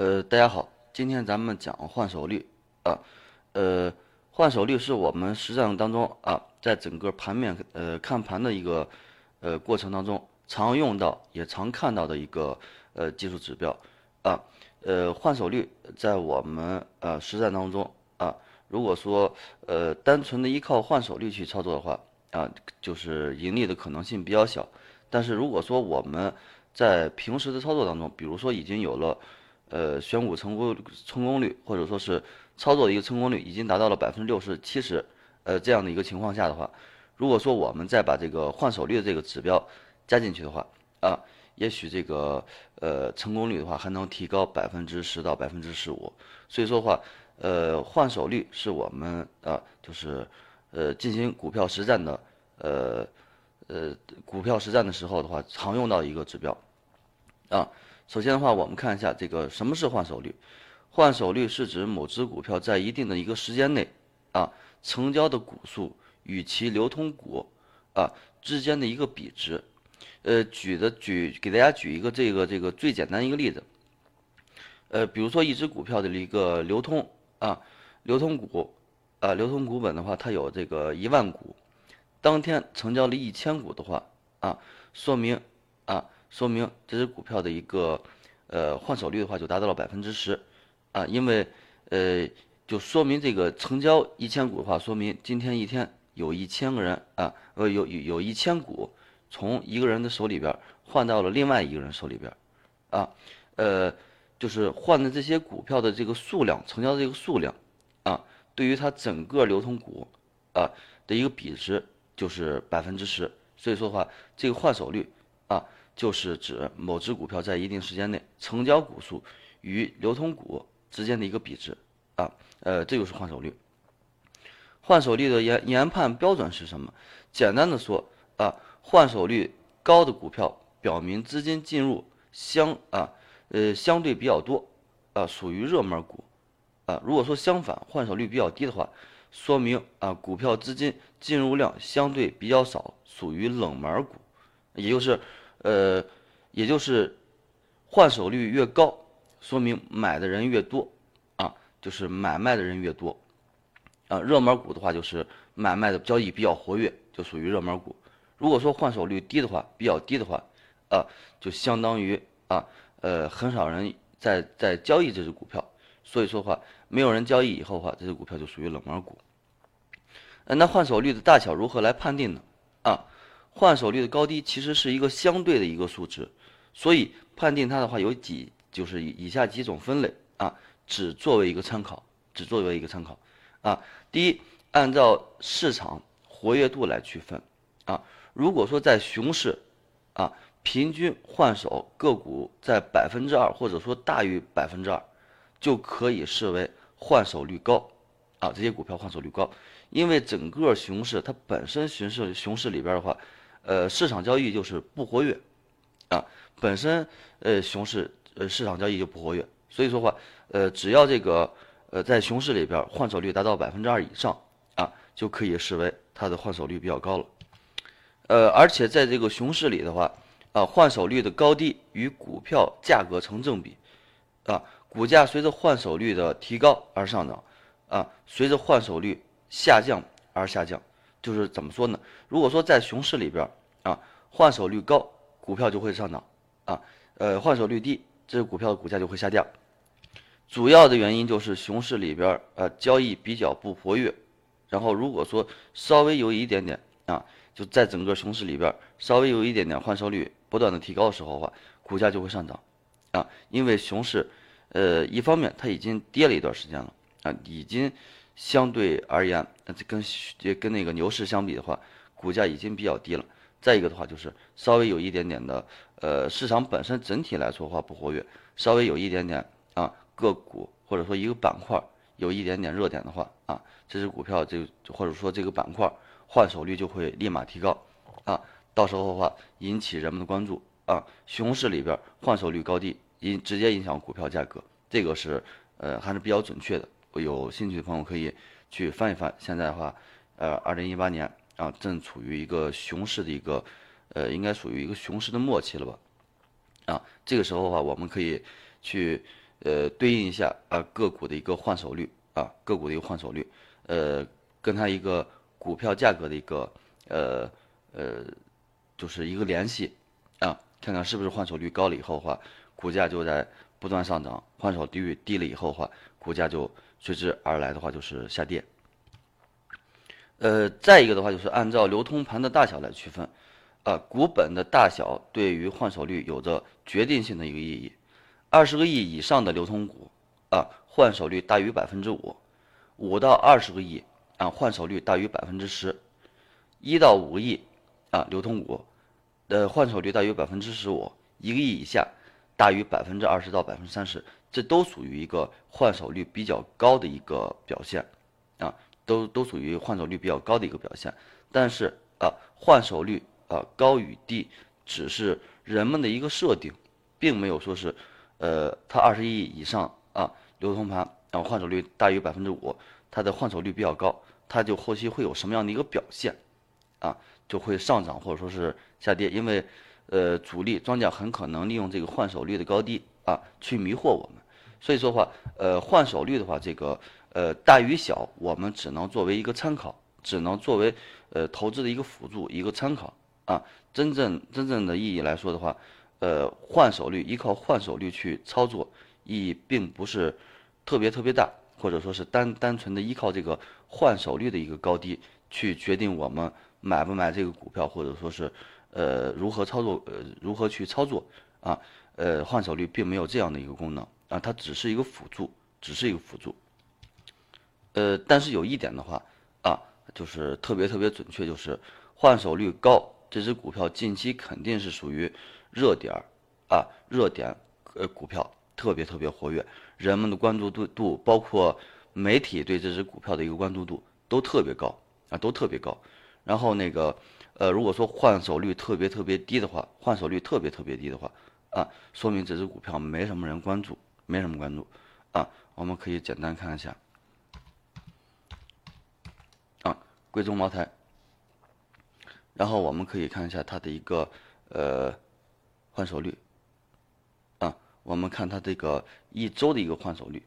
呃，大家好，今天咱们讲换手率啊，呃，换手率是我们实战当中啊，在整个盘面呃看盘的一个呃过程当中常用到也常看到的一个呃技术指标啊，呃，换手率在我们呃实战当中啊，如果说呃单纯的依靠换手率去操作的话啊，就是盈利的可能性比较小，但是如果说我们在平时的操作当中，比如说已经有了呃，选股成功成功率，或者说是操作的一个成功率已经达到了百分之六十、七十，呃，这样的一个情况下的话，如果说我们再把这个换手率的这个指标加进去的话，啊，也许这个呃成功率的话还能提高百分之十到百分之十五。所以说的话，呃，换手率是我们啊，就是呃进行股票实战的呃呃股票实战的时候的话，常用到一个指标，啊。首先的话，我们看一下这个什么是换手率。换手率是指某只股票在一定的一个时间内，啊，成交的股数与其流通股，啊之间的一个比值。呃，举的举给大家举一个这个这个最简单一个例子。呃，比如说一只股票的一个流通，啊，流通股，啊，流通股本的话，它有这个一万股，当天成交了一千股的话，啊，说明，啊。说明这只股票的一个呃换手率的话就达到了百分之十，啊，因为呃就说明这个成交一千股的话，说明今天一天有一千个人啊，呃有有有一千股从一个人的手里边换到了另外一个人手里边，啊，呃就是换的这些股票的这个数量，成交的这个数量，啊，对于它整个流通股啊的一个比值就是百分之十，所以说的话这个换手率啊。就是指某只股票在一定时间内成交股数与流通股之间的一个比值啊，呃，这就是换手率。换手率的研研判标准是什么？简单的说啊，换手率高的股票表明资金进入相啊呃相对比较多啊，属于热门股啊。如果说相反，换手率比较低的话，说明啊股票资金进入量相对比较少，属于冷门股，也就是。呃，也就是换手率越高，说明买的人越多，啊，就是买卖的人越多，啊，热门股的话就是买卖的交易比较活跃，就属于热门股。如果说换手率低的话，比较低的话，啊，就相当于啊，呃，很少人在在交易这只股票，所以说话没有人交易以后的话，这只股票就属于冷门股。那换手率的大小如何来判定呢？啊？换手率的高低其实是一个相对的一个数值，所以判定它的话有几就是以下几种分类啊，只作为一个参考，只作为一个参考啊。第一，按照市场活跃度来区分啊。如果说在熊市啊，平均换手个股在百分之二或者说大于百分之二，就可以视为换手率高啊。这些股票换手率高，因为整个熊市它本身熊市熊市里边的话。呃，市场交易就是不活跃，啊，本身呃熊市呃市场交易就不活跃，所以说话呃只要这个呃在熊市里边换手率达到百分之二以上啊，就可以视为它的换手率比较高了，呃，而且在这个熊市里的话啊，换手率的高低与股票价格成正比，啊，股价随着换手率的提高而上涨，啊，随着换手率下降而下降。就是怎么说呢？如果说在熊市里边啊，换手率高，股票就会上涨啊，呃，换手率低，这个股票的股价就会下降。主要的原因就是熊市里边呃交易比较不活跃，然后如果说稍微有一点点啊，就在整个熊市里边稍微有一点点换手率不断的提高的时候的话，股价就会上涨啊，因为熊市呃一方面它已经跌了一段时间了啊，已经。相对而言，这跟跟那个牛市相比的话，股价已经比较低了。再一个的话，就是稍微有一点点的，呃，市场本身整体来说的话不活跃，稍微有一点点啊个股或者说一个板块有一点点热点的话啊，这只股票就或者说这个板块换手率就会立马提高啊，到时候的话引起人们的关注啊，熊市里边换手率高低影直接影响股票价格，这个是呃还是比较准确的。有兴趣的朋友可以去翻一翻。现在的话，呃，二零一八年啊，正处于一个熊市的一个，呃，应该属于一个熊市的末期了吧？啊，这个时候的话，我们可以去呃对应一下啊个股的一个换手率啊个股的一个换手率，呃跟它一个股票价格的一个呃呃就是一个联系啊，看看是不是换手率高了以后的话，股价就在不断上涨；换手率低了以后的话，股价就随之而来的话就是下跌。呃，再一个的话就是按照流通盘的大小来区分，啊，股本的大小对于换手率有着决定性的一个意义。二十个亿以上的流通股，啊，换手率大于百分之五；五到二十个亿，啊，换手率大于百分之十；一到五个亿，啊，流通股，的换手率大于百分之十五；一个亿以下，大于百分之二十到百分之三十，这都属于一个换手率比较高的一个表现，啊。都都属于换手率比较高的一个表现，但是啊，换手率啊高与低只是人们的一个设定，并没有说是，呃，它二十亿以上啊流通盘，然后换手率大于百分之五，它的换手率比较高，它就后期会有什么样的一个表现，啊，就会上涨或者说是下跌，因为呃主力庄家很可能利用这个换手率的高低啊去迷惑我们，所以说话呃换手率的话这个。呃，大与小，我们只能作为一个参考，只能作为呃投资的一个辅助，一个参考啊。真正真正的意义来说的话，呃，换手率依靠换手率去操作，意义并不是特别特别大，或者说是单单纯的依靠这个换手率的一个高低去决定我们买不买这个股票，或者说是呃如何操作，呃如何去操作啊。呃，换手率并没有这样的一个功能啊，它只是一个辅助，只是一个辅助。呃，但是有一点的话，啊，就是特别特别准确，就是换手率高，这只股票近期肯定是属于热点儿，啊，热点，呃，股票特别特别活跃，人们的关注度度，包括媒体对这只股票的一个关注度都特别高，啊，都特别高。然后那个，呃，如果说换手率特别特别低的话，换手率特别特别低的话，啊，说明这只股票没什么人关注，没什么关注，啊，我们可以简单看一下。啊贵州茅台，然后我们可以看一下它的一个呃换手率啊，我们看它这个一周的一个换手率。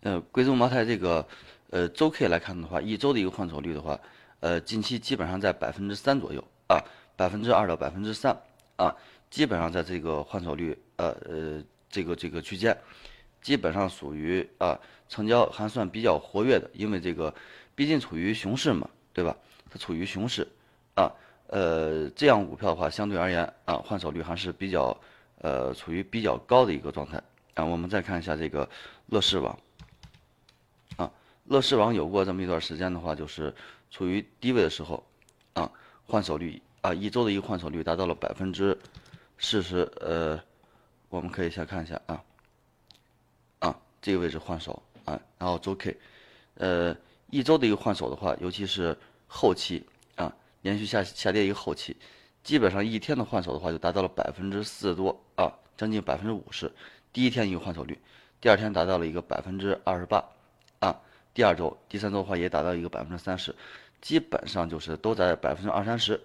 呃，贵州茅台这个呃周 K 来看的话，一周的一个换手率的话，呃，近期基本上在百分之三左右啊，百分之二到百分之三啊，基本上在这个换手率呃呃这个这个区间。基本上属于啊，成交还算比较活跃的，因为这个毕竟处于熊市嘛，对吧？它处于熊市，啊，呃，这样股票的话，相对而言啊，换手率还是比较呃处于比较高的一个状态啊。我们再看一下这个乐视网，啊，乐视网有过这么一段时间的话，就是处于低位的时候，啊，换手率啊，一周的一个换手率达到了百分之四十，呃，我们可以先看一下啊。啊这个位置换手啊，然后周 K，呃，一周的一个换手的话，尤其是后期啊，连续下下跌一个后期，基本上一天的换手的话就达到了百分之四多啊，将近百分之五十。第一天一个换手率，第二天达到了一个百分之二十八啊，第二周、第三周的话也达到一个百分之三十，基本上就是都在百分之二三十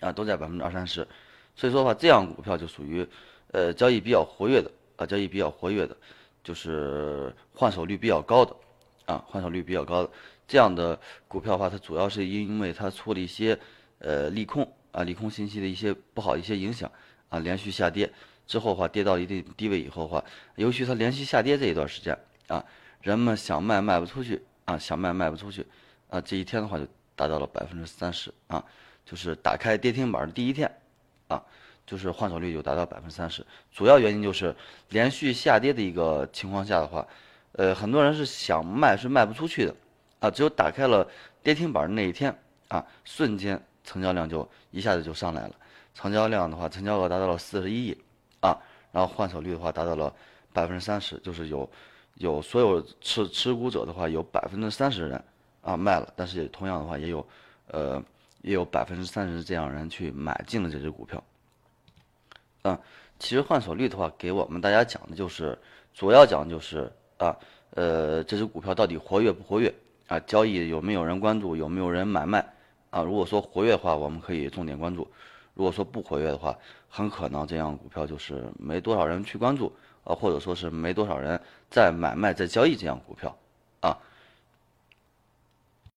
啊，都在百分之二三十。所以说的话，这样股票就属于呃交易比较活跃的啊，交易比较活跃的。就是换手率比较高的，啊，换手率比较高的这样的股票的话，它主要是因为它出了一些呃利空啊，利空信息的一些不好一些影响啊，连续下跌之后的话，跌到一定低位以后的话，尤其它连续下跌这一段时间啊，人们想卖卖不出去啊，想卖卖不出去啊，这一天的话就达到了百分之三十啊，就是打开跌停板的第一天啊。就是换手率就达到百分之三十，主要原因就是连续下跌的一个情况下的话，呃，很多人是想卖是卖不出去的，啊，只有打开了跌停板那一天啊，瞬间成交量就一下子就上来了，成交量的话，成交额达到了四十一亿，啊，然后换手率的话达到了百分之三十，就是有有所有持持股者的话有百分之三十人啊卖了，但是也同样的话也有呃也有百分之三十这样人去买进了这只股票。啊，其实换手率的话，给我们大家讲的就是，主要讲就是啊，呃，这只股票到底活跃不活跃啊？交易有没有人关注？有没有人买卖？啊，如果说活跃的话，我们可以重点关注；如果说不活跃的话，很可能这样股票就是没多少人去关注啊，或者说是没多少人在买卖在交易这样股票啊。